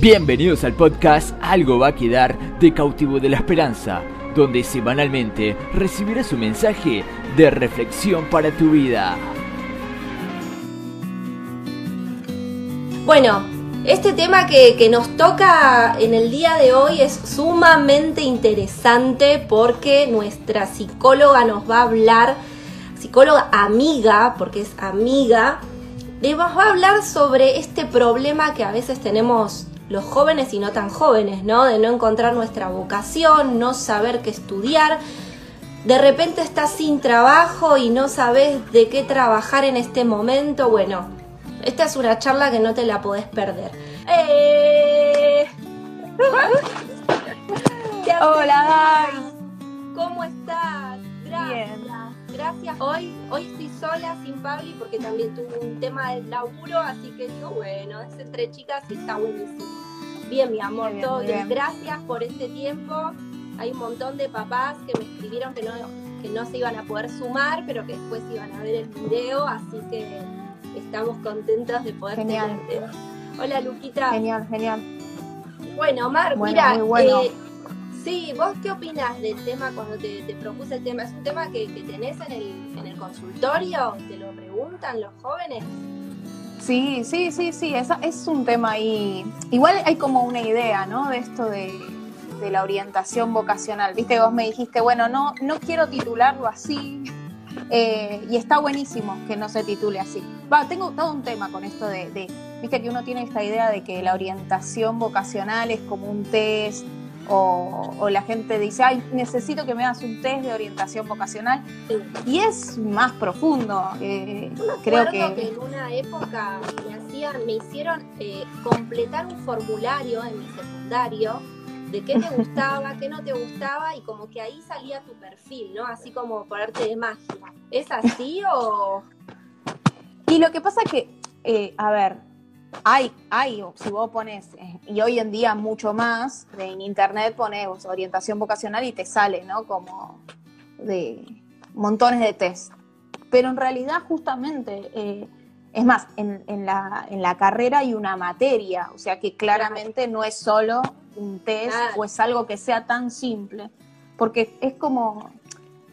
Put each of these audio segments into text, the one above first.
Bienvenidos al podcast Algo va a quedar de cautivo de la esperanza, donde semanalmente recibirás un mensaje de reflexión para tu vida. Bueno, este tema que, que, nos toca en el día de hoy es sumamente interesante porque nuestra psicóloga nos va a hablar, psicóloga amiga, porque es amiga, nos va a hablar sobre este problema que a veces tenemos los jóvenes y no tan jóvenes, ¿no? De no encontrar nuestra vocación, no saber qué estudiar. De repente estás sin trabajo y no sabes de qué trabajar en este momento. Bueno, esta es una charla que no te la podés perder. ¡Eh! Hola, ¿Cómo estás? Gracias. Gracias. Hoy, hoy estoy sola, sin Pabli, porque también tuve un tema del laburo, así que digo, bueno, es entre chicas y está buenísimo. Bien, mi amor, todo bien. Gracias por este tiempo. Hay un montón de papás que me escribieron que no, que no se iban a poder sumar, pero que después iban a ver el video, así que estamos contentos de poder genial. tenerte. Hola, Luquita. Genial, genial. Bueno, Mar, bueno, mira, bueno. eh, sí, ¿vos qué opinas del tema cuando te, te, propuse el tema? ¿Es un tema que, que tenés en el, en el consultorio? ¿Te lo preguntan los jóvenes? Sí, sí, sí, sí, es, es un tema ahí. Igual hay como una idea, ¿no? De esto de, de la orientación vocacional. Viste, vos me dijiste, bueno, no, no quiero titularlo así. Eh, y está buenísimo que no se titule así. Va, tengo todo un tema con esto de, de, viste que uno tiene esta idea de que la orientación vocacional es como un test, o, o, la gente dice, ay, necesito que me hagas un test de orientación vocacional. Sí. Y es más profundo. Eh, Yo me creo que... que... en una época me hacían, me hicieron eh, completar un formulario en mi secundario de qué te gustaba, qué no te gustaba, y como que ahí salía tu perfil, ¿no? Así como por arte de magia. ¿Es así o...? Y lo que pasa que, eh, a ver, hay, hay, si vos pones, eh, y hoy en día mucho más, en internet pones orientación vocacional y te sale, ¿no? Como de montones de test. Pero en realidad justamente, eh, es más, en, en, la, en la carrera hay una materia, o sea que claramente no es solo un test Ah. o es algo que sea tan simple, porque es como,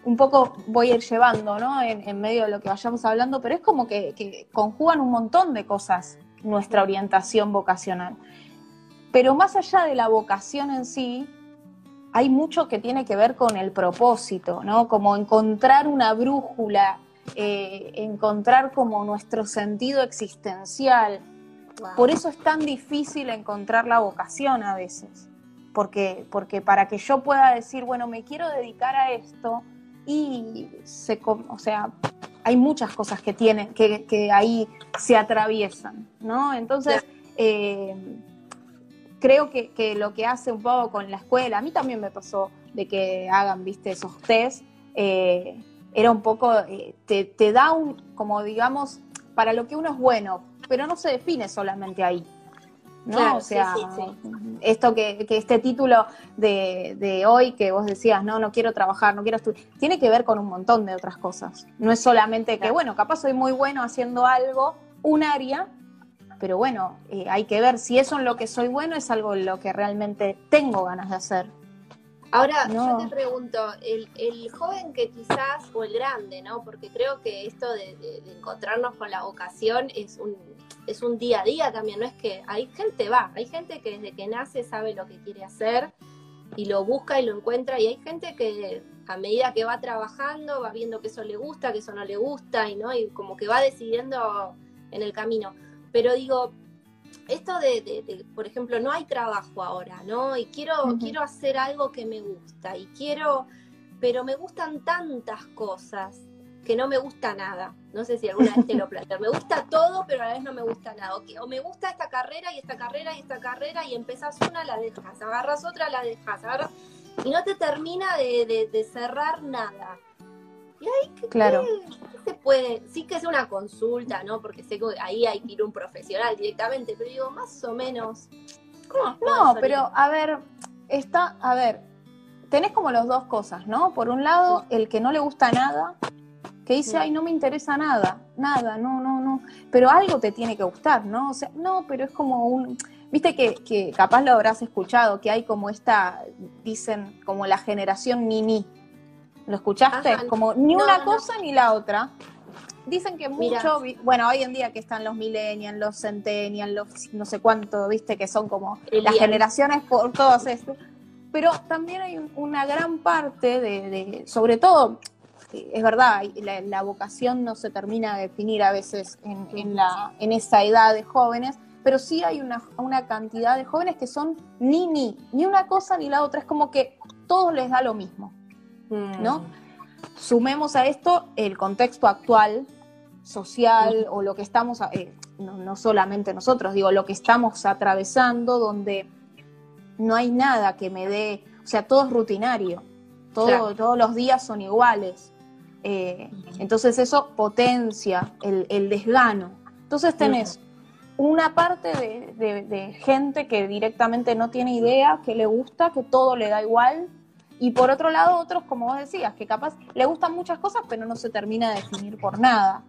un poco voy a ir llevando, ¿no? En, en, medio de lo que vayamos hablando, pero es como que, que, conjugan un montón de cosas nuestra orientación vocacional. Pero más allá de la vocación en sí, hay mucho que tiene que ver con el propósito, ¿no? Como encontrar una brújula, eh, encontrar como nuestro sentido existencial. Wow. Por eso es tan difícil encontrar la vocación a veces. Porque, porque para que yo pueda decir, bueno, me quiero dedicar a esto, y se, o sea, hay muchas cosas que tienen, que, ahí se atraviesan, ¿no? Entonces, eh, creo que, que, lo que hace un poco con la escuela, a mí también me pasó de que hagan, viste, esos test, eh, era un poco, eh, te, te, da un, como digamos, para lo que uno es bueno, pero no se define solamente ahí. ¿No? Claro, o sea, sí, sí, sí. esto que, que, este título de, de, hoy que vos decías, no, no quiero trabajar, no quiero estudiar, tiene que ver con un montón de otras cosas. No es solamente que, bueno, capaz soy muy bueno haciendo algo, un área, pero bueno, eh, hay que ver si eso en lo que soy bueno es algo en lo que realmente tengo ganas de hacer. Ahora, no. yo te pregunto, el, el, joven que quizás, o el grande, ¿no? Porque creo que esto de, de, de, encontrarnos con la vocación es un, es un día a día también, no es que hay gente, va, hay gente que desde que nace sabe lo que quiere hacer y lo busca y lo encuentra, y hay gente que a medida que va trabajando va viendo que eso le gusta, que eso no le gusta, y, ¿no? y como que va decidiendo en el camino. Pero digo, esto de, de, de, por ejemplo, no hay trabajo ahora, ¿no? Y quiero, uh -huh. quiero hacer algo que me gusta y quiero, pero me gustan tantas cosas que no me gusta nada. No sé si alguna vez te lo planteé. Me gusta todo, pero a la vez no me gusta nada. O, que, o me gusta esta carrera y esta carrera y esta carrera y empezás una, la dejas, agarras otra, la dejas, agarras... Y no te termina de, de cerrar nada. Y ahí, ¿qué, claro. ¿qué, se puede? Sí que es una consulta, ¿no? Porque sé que ahí hay que ir un profesional directamente, pero digo, más o menos. ¿Cómo no, pero a ver, está, a ver, tenés como las dos cosas, ¿no? Por un lado, el que no le gusta nada, que dice, ay, no me interesa nada, nada, no, no, no. Pero algo te tiene que gustar, ¿no? O sea, no, pero es como un. Viste que, capaz lo habrás escuchado, que hay como esta, dicen, como la generación ni-ni. ¿Lo escuchaste? como ni una cosa ni la otra. Dicen que mucho, bueno, hoy en día que están los millennials, los centennials, los no sé cuánto, viste, que son como las generaciones por todos estos. Pero también hay una gran parte de, sobre todo, es verdad, la, vocación no se termina de definir a veces en, la, en esa edad de jóvenes, pero sí hay una, una cantidad de jóvenes que son ni ni, ni una cosa ni la otra, es como que todo les da lo mismo, ¿no? Mm. Sumemos a esto el contexto actual, social, o lo que estamos, eh, no, solamente nosotros, digo, lo que estamos atravesando, donde no hay nada que me dé, o sea, todo es rutinario, todo, todos los días son iguales. Eh, entonces eso potencia el, el desgano. Entonces tenés una parte de, gente que directamente no tiene idea, que le gusta, que todo le da igual. Y por otro lado, otros, como vos decías, que capaz le gustan muchas cosas, pero no se termina de definir por nada.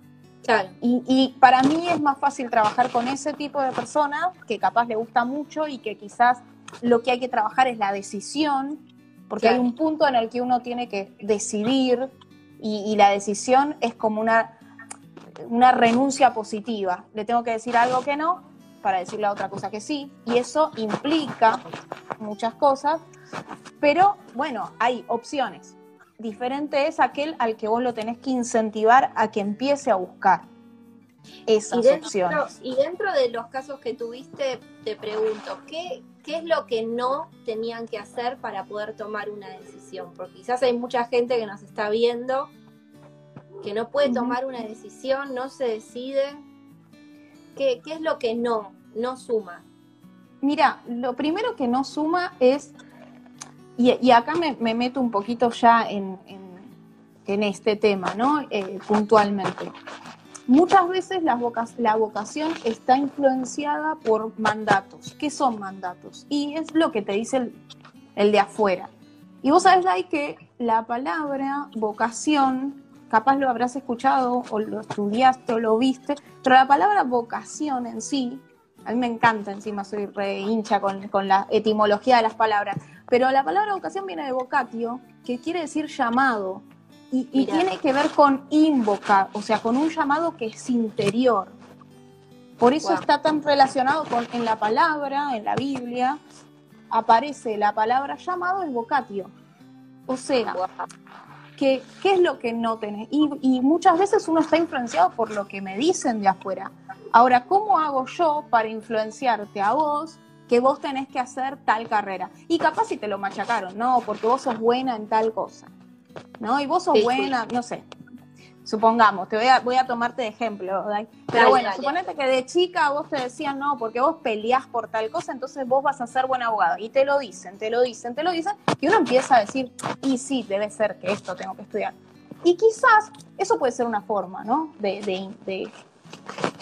Y, para mí es más fácil trabajar con ese tipo de personas que capaz le gusta mucho y que quizás lo que hay que trabajar es la decisión, porque hay un punto en el que uno tiene que decidir y la decisión es como una una renuncia positiva. Le tengo que decir algo que no para decirle a otra cosa que sí. Y eso implica muchas cosas. Pero bueno, hay opciones. Diferente es aquel al que vos lo tenés que incentivar a que empiece a buscar esas opciones. Y dentro de los casos que tuviste, te pregunto, ¿qué, ¿qué es lo que no tenían que hacer para poder tomar una decisión? Porque quizás hay mucha gente que nos está viendo que no puede tomar una decisión, no se decide. ¿Qué, es lo que no, no suma? Mira, lo primero que no suma es, y, acá me, meto un poquito ya en, en, este tema, ¿no? Eh, puntualmente. Muchas veces la, vocación está influenciada por mandatos. ¿Qué son mandatos? Y es lo que te dice el, el de afuera. Y vos sabés, Lai, que la palabra vocación capaz lo habrás escuchado o lo estudiaste o lo viste, pero la palabra vocación en sí, a mí me encanta encima, soy re hincha con, la etimología de las palabras, pero la palabra vocación viene de vocatio, que quiere decir llamado, y, tiene que ver con invocar, o sea, con un llamado que es interior. Por eso está tan relacionado con, en la palabra, en la Biblia, aparece la palabra llamado es vocatio. O sea, ¿Qué, es lo que no tenés? Y, muchas veces uno está influenciado por lo que me dicen de afuera. Ahora, ¿cómo hago yo para influenciarte a vos que vos tenés que hacer tal carrera? Y capaz si te lo machacaron, no, porque vos sos buena en tal cosa, ¿no? Y vos sos buena, no sé, supongamos, te voy a, voy a tomarte de ejemplo, pero bueno, suponete que de chica vos te decían, no, porque vos peleás por tal cosa, entonces vos vas a ser buen abogado. Y te lo dicen, te lo dicen, te lo dicen, y uno empieza a decir, y sí, debe ser que esto tengo que estudiar. Y quizás eso puede ser una forma, ¿no? De, de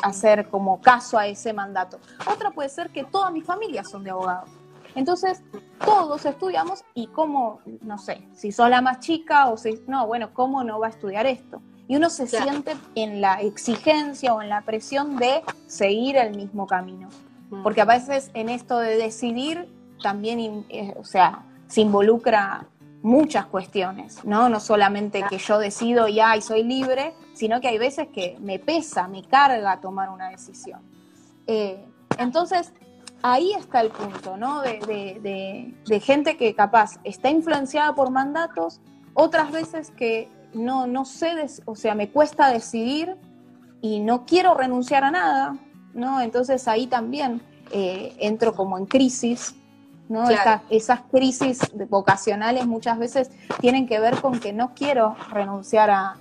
hacer como caso a ese mandato. Otra puede ser que toda mi familia son de abogados. Entonces, todos estudiamos y cómo, no sé, si sos la más chica o si, no, bueno, ¿cómo no va a estudiar esto? y uno se siente en la exigencia o en la presión de seguir el mismo camino. Mm. Porque a veces en esto de decidir también, eh, o sea, se involucra muchas cuestiones, ¿no? No solamente que yo decido ya y soy libre, sino que hay veces que me pesa, me carga tomar una decisión. Eh, entonces, ahí está el punto, ¿no? de, gente que capaz está influenciada por mandatos, otras veces que no, no sé, o sea, me cuesta decidir y no quiero renunciar a nada, ¿no? Entonces ahí también eh, entro como en crisis, ¿no? esas crisis vocacionales muchas veces tienen que ver con que no quiero renunciar a,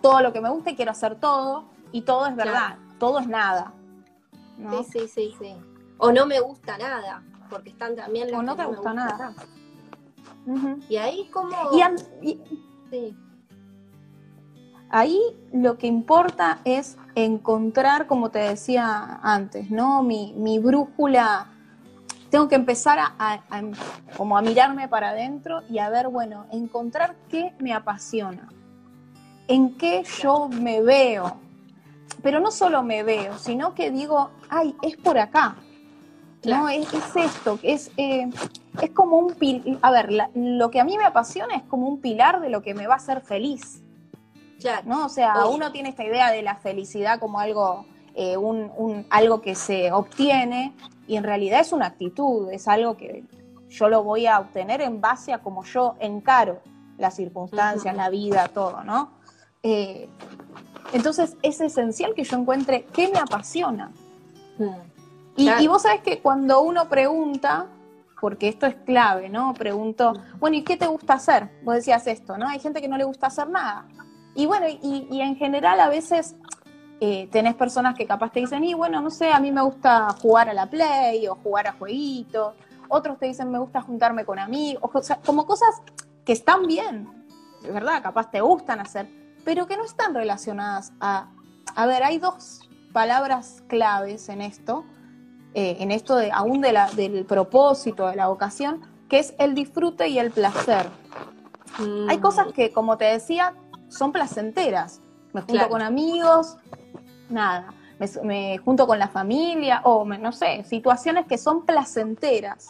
todo lo que me gusta y quiero hacer todo, y todo es verdad, todo es nada. Sí, sí, sí, sí. O no me gusta nada, porque están también las O no te gusta nada. Y ahí como... Ahí lo que importa es encontrar, como te decía antes, ¿no? Mi, brújula. Tengo que empezar a, como a mirarme para adentro y a ver, bueno, encontrar qué me apasiona, en qué yo me veo. Pero no solo me veo, sino que digo, ay, es por acá. ¿no? Es, esto, es, eh, es como un pilar, a ver, lo que a mí me apasiona es como un pilar de lo que me va a hacer feliz. ¿no? O sea, uno tiene esta idea de la felicidad como algo, eh, un, algo que se obtiene y en realidad es una actitud, es algo que yo lo voy a obtener en base a cómo yo encaro las circunstancias, la vida, todo, ¿no? Eh, entonces es esencial que yo encuentre qué me apasiona. Mm. Y, vos sabés que cuando uno pregunta, porque esto es clave, ¿no? Pregunto, bueno, ¿y qué te gusta hacer? Vos decías esto, ¿no? Hay gente que no le gusta hacer nada. Y bueno, y, en general a veces eh, tenés personas que capaz te dicen, y bueno, no sé, a mí me gusta jugar a la play o jugar a jueguitos. Otros te dicen, me gusta juntarme con amigos, o sea, como cosas que están bien, verdad, capaz te gustan hacer, pero que no están relacionadas a... A ver, hay dos palabras claves en esto, eh, en esto de, aún de la, del propósito, de la vocación, que es el disfrute y el placer. Hay cosas que, como te decía, son placenteras. Me junto con amigos, nada. Me, junto con la familia, o no sé, situaciones que son placenteras.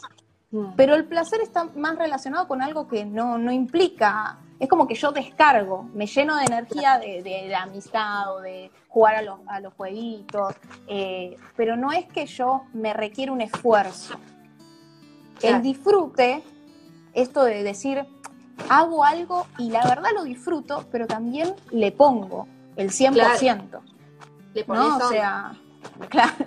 Mm. Pero el placer está más relacionado con algo que no, no implica es como que yo descargo, me lleno de energía de, la amistad o de jugar a los, a los jueguitos, eh, pero no es que yo me requiere un esfuerzo. El disfrute, esto de decir, hago algo y la verdad lo disfruto, pero también le pongo el 100%. Le pones ¿no? O sea, claro,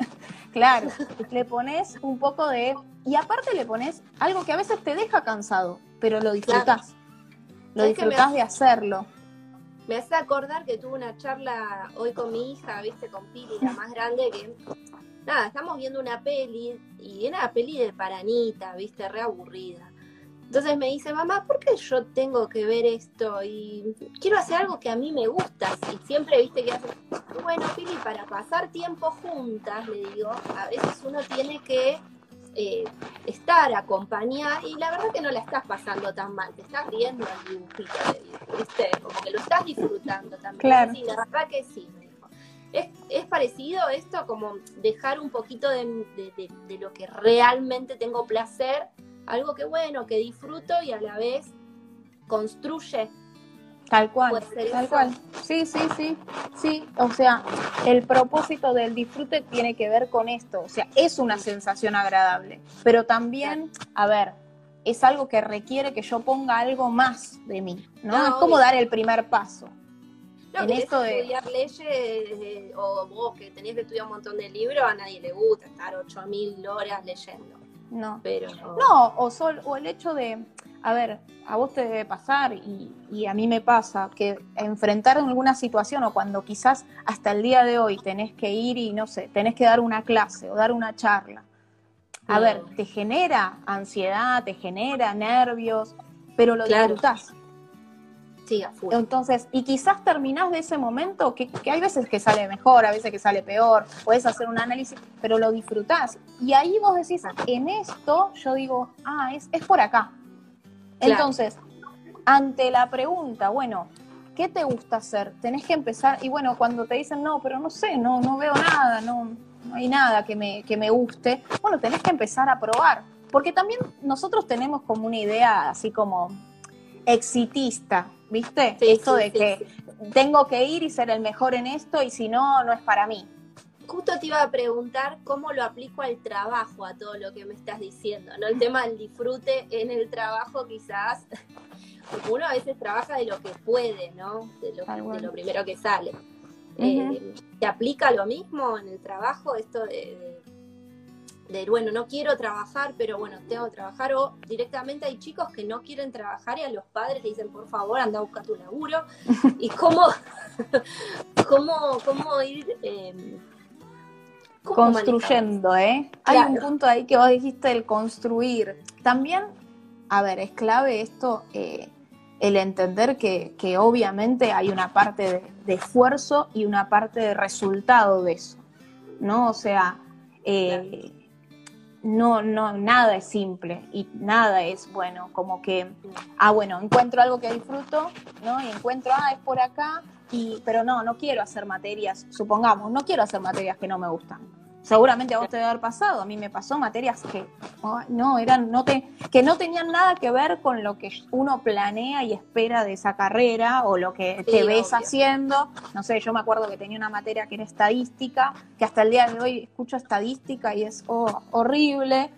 claro, le pones un poco de... Y aparte le pones algo que a veces te deja cansado, pero lo disfrutas lo disfrutás de hacerlo. Me hace acordar que tuve una charla hoy con mi hija, viste, con Pili, la más grande, que nada, estamos viendo una peli y era una peli de paranita, viste, re aburrida. Entonces me dice, mamá, ¿por qué yo tengo que ver esto? Y quiero hacer algo que a mí me gusta. Y siempre, viste, que hace, bueno, Pili, para pasar tiempo juntas, le digo, a veces uno tiene que eh, estar, acompañar, y la verdad que no la estás pasando tan mal, te estás riendo al dibujito, ¿viste? Como que lo estás disfrutando también. Claro. Sí, la verdad que sí, ¿Es, parecido esto como dejar un poquito de, lo que realmente tengo placer, algo que bueno, que disfruto y a la vez construye Tal cual, tal cual. Sí, sí, sí, sí. O sea, el propósito del disfrute tiene que ver con esto. O sea, es una sensación agradable, pero también, a ver, es algo que requiere que yo ponga algo más de mí, ¿no? es como dar el primer paso. No, en esto de estudiar leyes eh, o vos que tenés que estudiar un montón de libros, a nadie le gusta estar 8000 horas leyendo. No. Pero no, o, sol, o el hecho de a ver, a vos te debe pasar y, a mí me pasa que enfrentar en alguna situación o cuando quizás hasta el día de hoy tenés que ir y no sé, tenés que dar una clase o dar una charla. A ver, te genera ansiedad, te genera nervios, pero lo disfrutás. Sí, Entonces, y quizás terminás de ese momento, que, hay veces que sale mejor, a veces que sale peor, puedes hacer un análisis, pero lo disfrutás. Y ahí vos decís, en esto yo digo, ah, es, es por acá. Entonces, ante la pregunta, bueno, ¿qué te gusta hacer? Tenés que empezar, y bueno, cuando te dicen, no, pero no sé, no, no veo nada, no, hay nada que me, que me guste, bueno, tenés que empezar a probar. Porque también nosotros tenemos como una idea así como exitista, ¿viste? Esto de que tengo que ir y ser el mejor en esto y si no, no es para mí. Justo te iba a preguntar cómo lo aplico al trabajo, a todo lo que me estás diciendo, ¿no? El tema del disfrute en el trabajo quizás, porque uno a veces trabaja de lo que puede, ¿no? De lo, primero que sale. Eh, ¿Te aplica lo mismo en el trabajo esto de, bueno, no quiero trabajar, pero bueno, tengo que trabajar, o directamente hay chicos que no quieren trabajar y a los padres le dicen, por favor, anda a buscar tu laburo, y cómo, cómo, cómo ir... Eh, construyendo, ¿eh? Hay un punto ahí que vos dijiste, el construir. También, a ver, es clave esto, eh, el entender que, obviamente hay una parte de, esfuerzo y una parte de resultado de eso, ¿no? O sea, eh, no, no, nada es simple y nada es, bueno, como que, ah, bueno, encuentro algo que disfruto, ¿no? Y encuentro, ah, es por acá, y, pero no, no quiero hacer materias, supongamos, no quiero hacer materias que no me gustan. Seguramente a vos te debe haber pasado, a mí me pasó materias que no eran no te, que no tenían nada que ver con lo que uno planea y espera de esa carrera o lo que te ves haciendo. No sé, yo me acuerdo que tenía una materia que era estadística, que hasta el día de hoy escucho estadística y es oh, horrible.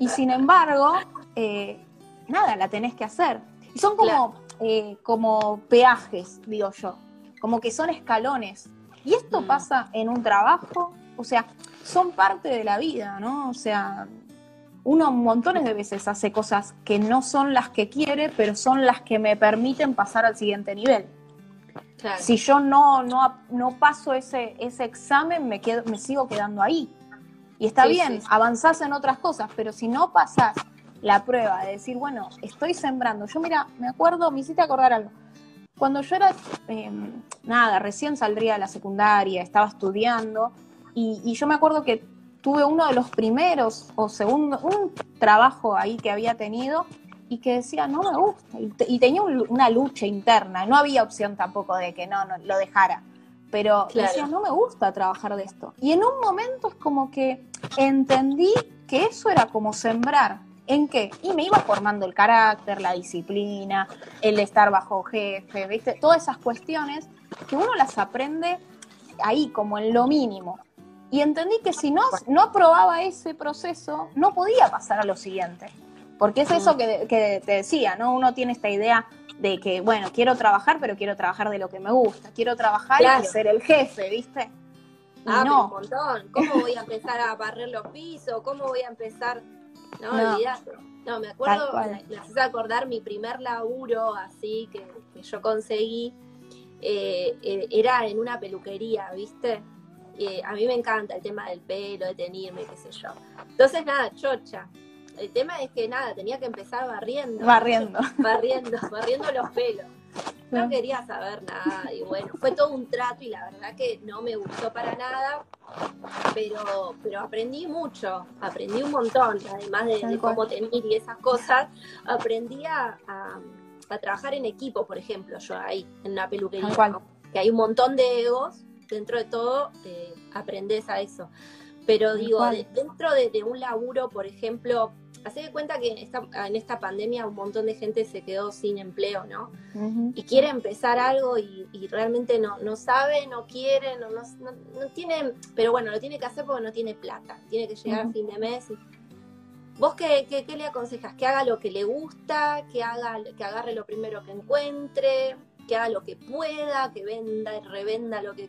Y sin embargo, eh, nada, la tenés que hacer. Y son como, eh, como peajes, digo yo, como que son escalones. Y esto mm. pasa en un trabajo, o sea, son parte de la vida, ¿no? O sea, uno montones de veces hace cosas que no son las que quiere, pero son las que me permiten pasar al siguiente nivel. Si yo no, no, no paso ese, ese examen, me, quedo, me sigo quedando ahí. Y está bien, avanzás en otras cosas, pero si no pasás la prueba de decir, bueno, estoy sembrando. Yo, mira, me acuerdo, me hiciste acordar algo. Cuando yo era, em, nada, recién saldría de la secundaria, estaba estudiando, y, yo me acuerdo que tuve uno de los primeros o segundo, un trabajo ahí que había tenido y que decía, no me gusta. Y, tenía una lucha interna, no había opción tampoco de que no, no lo dejara. Pero decía, no me gusta trabajar de esto. Y en un momento es como que entendí que eso era como sembrar. ¿En qué? Y me iba formando el carácter, la disciplina, el estar bajo jefe, ¿viste? Todas esas cuestiones que uno las aprende ahí, como en lo mínimo y entendí que si no, no aprobaba ese proceso, no podía pasar a lo siguiente. Porque es eso que, te decía, ¿no? Uno tiene esta idea de que, bueno, quiero trabajar, pero quiero trabajar de lo que me gusta. Quiero trabajar y ser el jefe, ¿viste? ah, no. un montón. ¿Cómo voy a empezar a barrer los pisos? ¿Cómo voy a empezar? No, no. No, me acuerdo, me, haces acordar mi primer laburo así que, yo conseguí. Eh, eh, era en una peluquería, ¿viste? A mí me encanta el tema del pelo, de tenerme, qué sé yo. Entonces, nada, chocha. El tema es que nada, tenía que empezar barriendo. Barriendo. Barriendo, barriendo los pelos. No quería saber nada y bueno, fue todo un trato y la verdad que no me gustó para nada, pero, pero aprendí mucho, aprendí un montón, además de, cómo tener y esas cosas, aprendí a, trabajar en equipo, por ejemplo, yo ahí, en una peluquería, que hay un montón de egos dentro de todo eh, aprendes a eso. Pero digo, dentro de, un laburo, por ejemplo, hace de cuenta que en esta, pandemia un montón de gente se quedó sin empleo, ¿no? Y quiere empezar algo y, realmente no, no sabe, no quiere, no, no, no, tiene, pero bueno, lo tiene que hacer porque no tiene plata, tiene que llegar a fin de mes. ¿Vos qué, qué, qué, le aconsejas? ¿Que haga lo que le gusta? ¿Que, haga, que agarre lo primero que encuentre? Que haga lo que pueda, que venda y revenda lo que,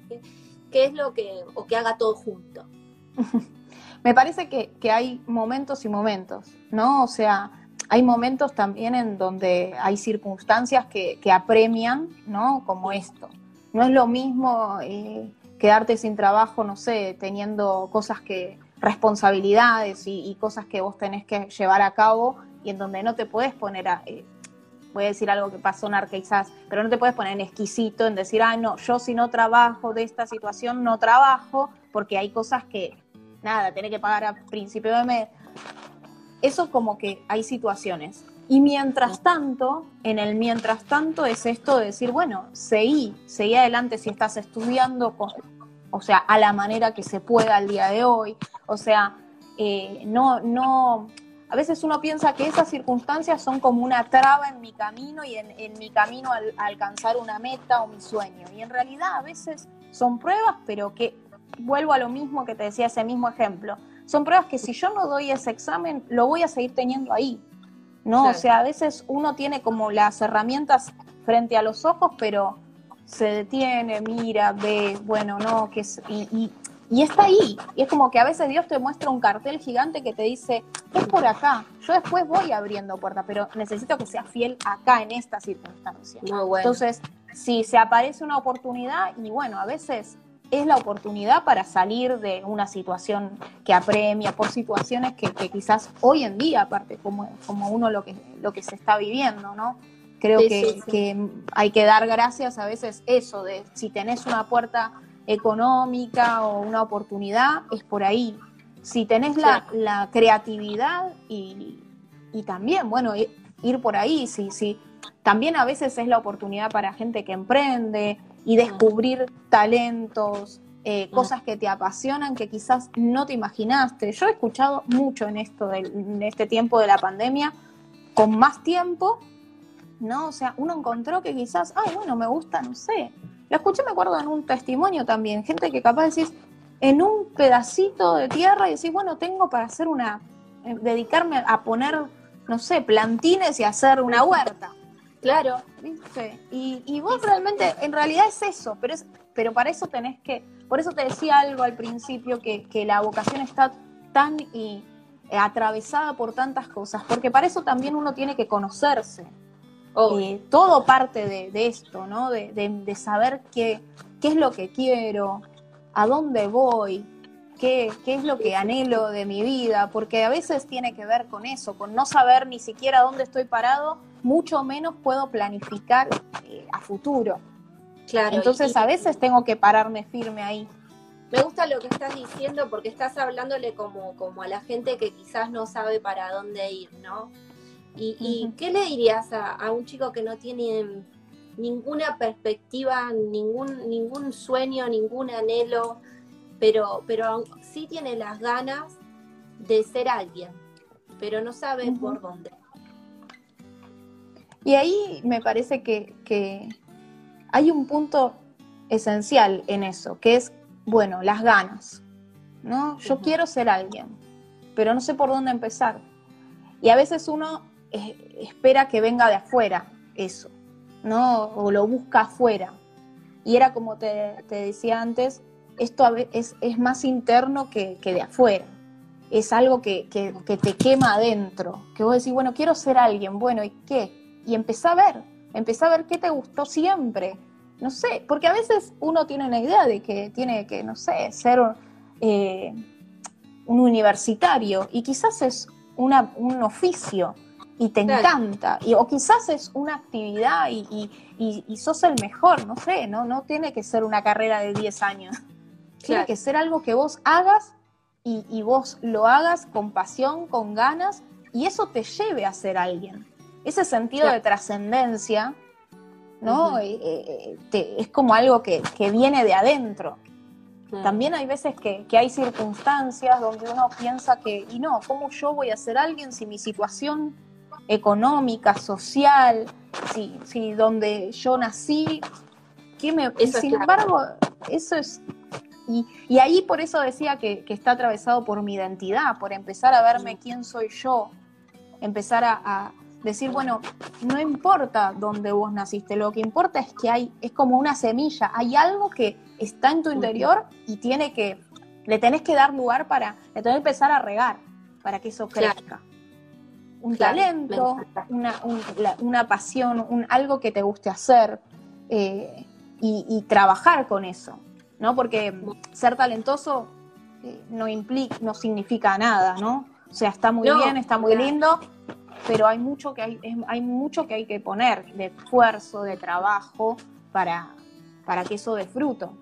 que, es lo que, o que haga todo junto. Me parece que, hay momentos y momentos, ¿no? O sea, hay momentos también en donde hay circunstancias que, apremian, ¿no? Como esto. No es lo mismo eh, quedarte sin trabajo, no sé, teniendo cosas que, responsabilidades y, cosas que vos tenés que llevar a cabo y en donde no te puedes poner a, eh, voy a decir algo que pasó en quizás, pero no te puedes poner en exquisito en decir, ay, no, yo si no trabajo de esta situación, no trabajo, porque hay cosas que, nada, tiene que pagar a principio de mes. Eso como que hay situaciones. Y mientras tanto, en el mientras tanto es esto de decir, bueno, seguí, seguí adelante si estás estudiando, o sea, a la manera que se pueda al día de hoy. O sea, eh, no, no, a veces uno piensa que esas circunstancias son como una traba en mi camino y en, mi camino a alcanzar una meta o mi sueño. Y en realidad a veces son pruebas, pero que vuelvo a lo mismo que te decía ese mismo ejemplo. Son pruebas que si yo no doy ese examen, lo voy a seguir teniendo ahí. ¿no? O sea, a veces uno tiene como las herramientas frente a los ojos, pero se detiene, mira, ve, bueno, no, que es, y, y está ahí. Y es como que a veces Dios te muestra un cartel gigante que te dice, es por acá. Yo después voy abriendo puertas, pero necesito que seas fiel acá en esta circunstancia. Entonces, si se aparece una oportunidad, y bueno, a veces es la oportunidad para salir de una situación que apremia, por situaciones que, quizás hoy en día, aparte, como, como uno lo que, lo que se está viviendo, ¿no? Creo que, que hay que dar gracias a veces eso, de si tenés una puerta económica o una oportunidad, es por ahí. Si tenés la, creatividad y, también, bueno, ir por ahí, sí, sí. También a veces es la oportunidad para gente que emprende y descubrir talentos eh, cosas que te apasionan que quizás no te imaginaste. Yo he escuchado mucho en esto, en este tiempo de la pandemia, con más tiempo, ¿no? O sea, uno encontró que quizás, ay, bueno, me gusta, no sé. Lo escuché, me acuerdo, en un testimonio también, gente que capaz decís, en un pedacito de tierra y decís, bueno, tengo para hacer una, eh, dedicarme a poner, no sé, plantines y hacer una huerta. Claro. ¿Viste? Y, y vos realmente, en realidad es eso, pero, es, pero para eso tenés que, por eso te decía algo al principio, que, que la vocación está tan y, eh, atravesada por tantas cosas, porque para eso también uno tiene que conocerse. Eh, todo parte de, esto, ¿no? De, de, saber qué, qué es lo que quiero, a dónde voy, qué, qué, es lo que anhelo de mi vida, porque a veces tiene que ver con eso, con no saber ni siquiera dónde estoy parado, mucho menos puedo planificar eh, a futuro. Claro, Entonces a veces tengo que pararme firme ahí. Me gusta lo que estás diciendo porque estás hablándole como, como a la gente que quizás no sabe para dónde ir, ¿no? ¿Y, qué le dirías a, un chico que no tiene ninguna perspectiva, ningún, ningún sueño, ningún anhelo, pero, pero sí tiene las ganas de ser alguien, pero no sabe por dónde? Y ahí me parece que, que hay un punto esencial en eso, que es, bueno, las ganas, ¿no? Yo quiero ser alguien, pero no sé por dónde empezar. Y a veces uno espera que venga de afuera eso, ¿no? O lo busca afuera. Y era como te, decía antes, esto es, es más interno que, de afuera. Es algo que, te quema adentro, que vos decís, bueno, quiero ser alguien, bueno, ¿y qué? Y empezá a ver, empezá a ver qué te gustó siempre. No sé, porque a veces uno tiene una idea de que tiene que, no sé, ser eh, un universitario y quizás es una, un oficio y te encanta, y, o quizás es una actividad y, y, sos el mejor, no sé, no, no tiene que ser una carrera de 10 años, tiene que ser algo que vos hagas y, vos lo hagas con pasión, con ganas, y eso te lleve a ser alguien. Ese sentido de trascendencia, ¿no? Eh, eh, eh, es como algo que, que viene de adentro. También hay veces que, que, hay circunstancias donde uno piensa que, y no, ¿cómo yo voy a ser alguien si mi situación económica, social, sí, sí, donde yo nací, que me, sin embargo, eso es, y, y, ahí por eso decía que, está atravesado por mi identidad, por empezar a verme quién soy yo, empezar a, decir, bueno, no importa dónde vos naciste, lo que importa es que hay, es como una semilla, hay algo que está en tu interior y tiene que, le tenés que dar lugar para, le tenés que empezar a regar para que eso crezca un talento, una, pasión, un, algo que te guste hacer eh, y, trabajar con eso, ¿no? Porque ser talentoso eh, no implica, no significa nada, ¿no? O sea, está muy bien, está muy lindo, pero hay mucho que hay, hay mucho que hay que poner de esfuerzo, de trabajo para, para que eso dé fruto.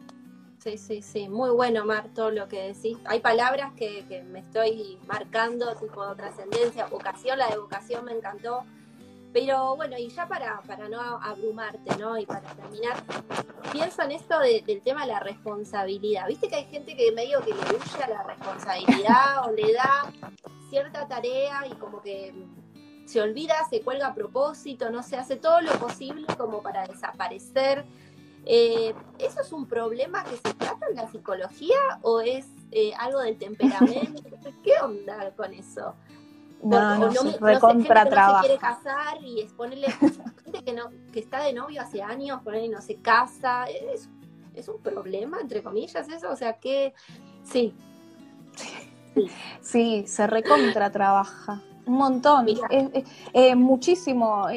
Sí, sí, sí, muy bueno, Mar, todo lo que decís. Hay palabras que, me estoy marcando, tipo trascendencia, vocación, la de vocación me encantó. Pero bueno, y ya para, para no abrumarte, ¿no? Y para terminar, pienso en esto del tema de la responsabilidad. Viste que hay gente que medio que le huye a la responsabilidad o le da cierta tarea y como que se olvida, se cuelga a propósito, no se hace todo lo posible como para desaparecer eh, ¿Eso es un problema que se trata en la psicología o es eh, algo del temperamento? ¿Qué onda con eso? No, no, no, recontra no se quiere casar y es ponerle gente que, no, que está de novio hace años, ponerle y no se casa. Es, es un problema, entre comillas, eso. O sea que sí. Sí, se recontra trabaja. Un montón. Eh, muchísimo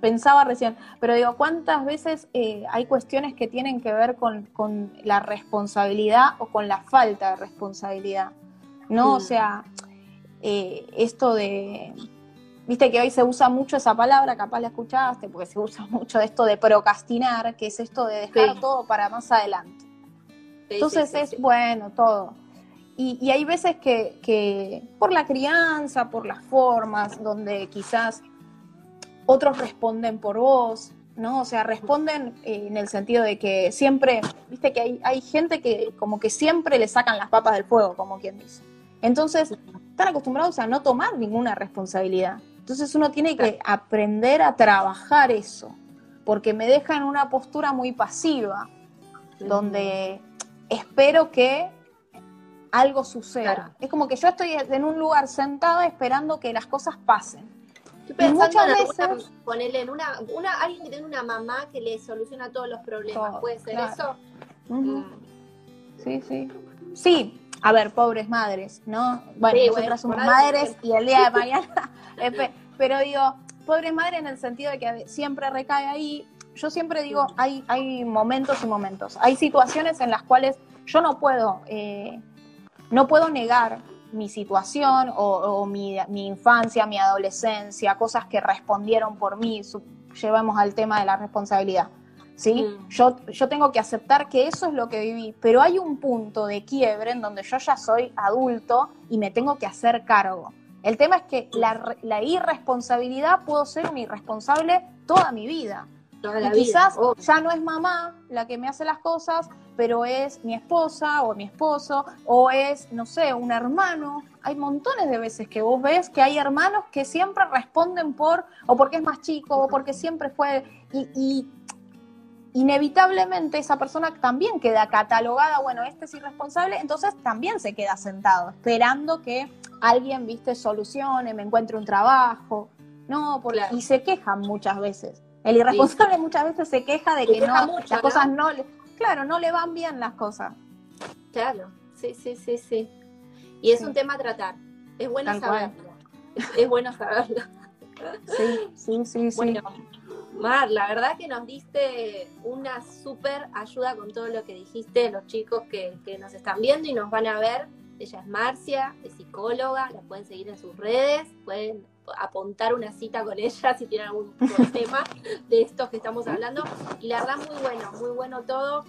pensaba recién, pero digo, ¿cuántas veces eh, hay cuestiones que tienen que ver con, la responsabilidad o con la falta de responsabilidad? ¿No? O mm. sea, eh, esto de, viste que hoy se usa mucho esa palabra, capaz la escuchaste, porque se usa mucho esto de procrastinar, que es esto de dejar todo para más adelante. Entonces es bueno todo. Y, hay veces que, que por la crianza, por las formas, donde quizás otros responden por vos, ¿no? O sea, responden eh, en el sentido de que siempre, viste que hay, hay gente que como que siempre le sacan las papas del fuego, como quien dice. Entonces, están acostumbrados a no tomar ninguna responsabilidad. Entonces uno tiene que aprender a trabajar eso, porque me deja en una postura muy pasiva, donde espero que algo suceda. Es como que yo estoy en un lugar sentada esperando que las cosas pasen. Estoy pensando en veces, ponerle en una, una, alguien que tiene una mamá que le soluciona todos los problemas. ¿Puede ser eso? Mm. Sí, sí. Sí, a ver, pobres madres, ¿no? Bueno, nosotras somos madres y el día de mañana, pero digo, pobres madres en el sentido de que siempre recae ahí. Yo siempre digo, hay, hay momentos y momentos. Hay situaciones en las cuales yo no puedo, eh, no puedo negar mi situación o, mi, infancia, mi adolescencia, cosas que respondieron por mí, llevamos al tema de la responsabilidad. ¿sí? Mm. Yo, yo tengo que aceptar que eso es lo que viví, pero hay un punto de quiebre en donde yo ya soy adulto y me tengo que hacer cargo. El tema es que la, irresponsabilidad puedo ser un irresponsable toda mi vida. Y quizás ya no es mamá la que me hace las cosas, pero es mi esposa o mi esposo, o es, no sé, un hermano. Hay montones de veces que vos ves que hay hermanos que siempre responden por, o porque es más chico, o porque siempre fue, y, inevitablemente esa persona también queda catalogada, bueno, este es irresponsable, entonces también se queda sentado, esperando que alguien, viste, solucione, me encuentre un trabajo, no, porque, y se quejan muchas veces. El irresponsable muchas veces se queja de que no, las cosas no le claro, no le van bien las cosas. Claro, sí, sí, sí, sí. Y es un tema a tratar. Es bueno saberlo. Es, bueno saberlo. Sí, sí, sí, bueno, Mar, la verdad que nos diste una súper ayuda con todo lo que dijiste, los chicos que, que nos están viendo y nos van a ver. Ella es Marcia, es psicóloga, la pueden seguir en sus redes, pueden apuntar una cita con ella si tienen algún tema de estos que estamos hablando. Y la verdad, muy bueno, muy bueno todo.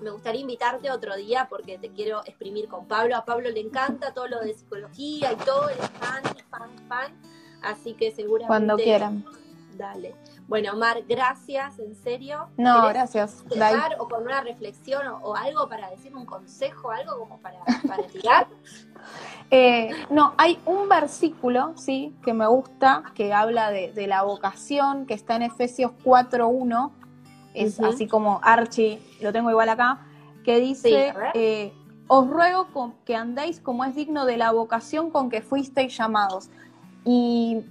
Me gustaría invitarte otro día porque te quiero exprimir con Pablo. A Pablo le encanta todo lo de psicología y todo, es fan, fan, fan. Así que seguramente. Cuando quieran. Dale. Bueno, Mar, gracias, en serio. No, gracias. o con una reflexión o, algo para decir, un consejo, algo como para, para tirar. Eh, no, hay un versículo, sí, que me gusta, que habla de, la vocación, que está en Efesios 4.1, es así como Archie, lo tengo igual acá, que dice, eh, os ruego que andéis como es digno de la vocación con que fuisteis llamados. Y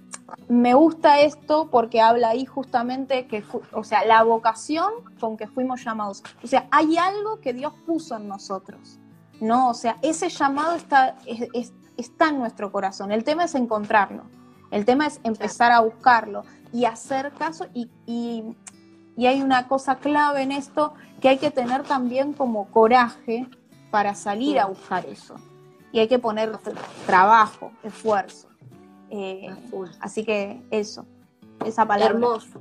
me gusta esto porque habla ahí justamente que, o sea, la vocación con que fuimos llamados. O sea, hay algo que Dios puso en nosotros. ¿no? O sea, ese llamado está, está en nuestro corazón. El tema es encontrarlo. El tema es empezar a buscarlo y hacer caso. Y, y, hay una cosa clave en esto que hay que tener también como coraje para salir a buscar eso. Y hay que poner trabajo, esfuerzo. Eh, así que eso, esa palabra. Hermoso.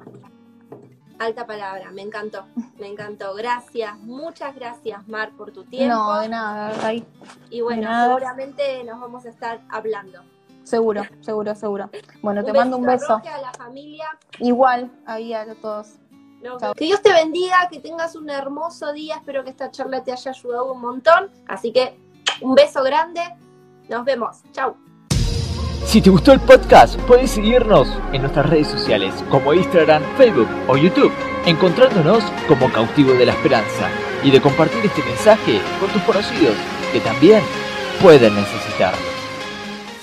Alta palabra, me encantó, me encantó. Gracias, muchas gracias, Mar, por tu tiempo. No, de nada, ahí. Y bueno, seguramente nos vamos a estar hablando. Seguro, seguro, seguro. Bueno, te mando un beso. a la familia. Igual, ahí a todos. que Dios te bendiga, que tengas un hermoso día. Espero que esta charla te haya ayudado un montón. Así que un beso grande. Nos vemos. Chau. Si te gustó el podcast, puedes seguirnos en nuestras redes sociales como Instagram, Facebook o YouTube, encontrándonos como Cautivo de la Esperanza y de compartir este mensaje con tus conocidos que también pueden necesitarlo.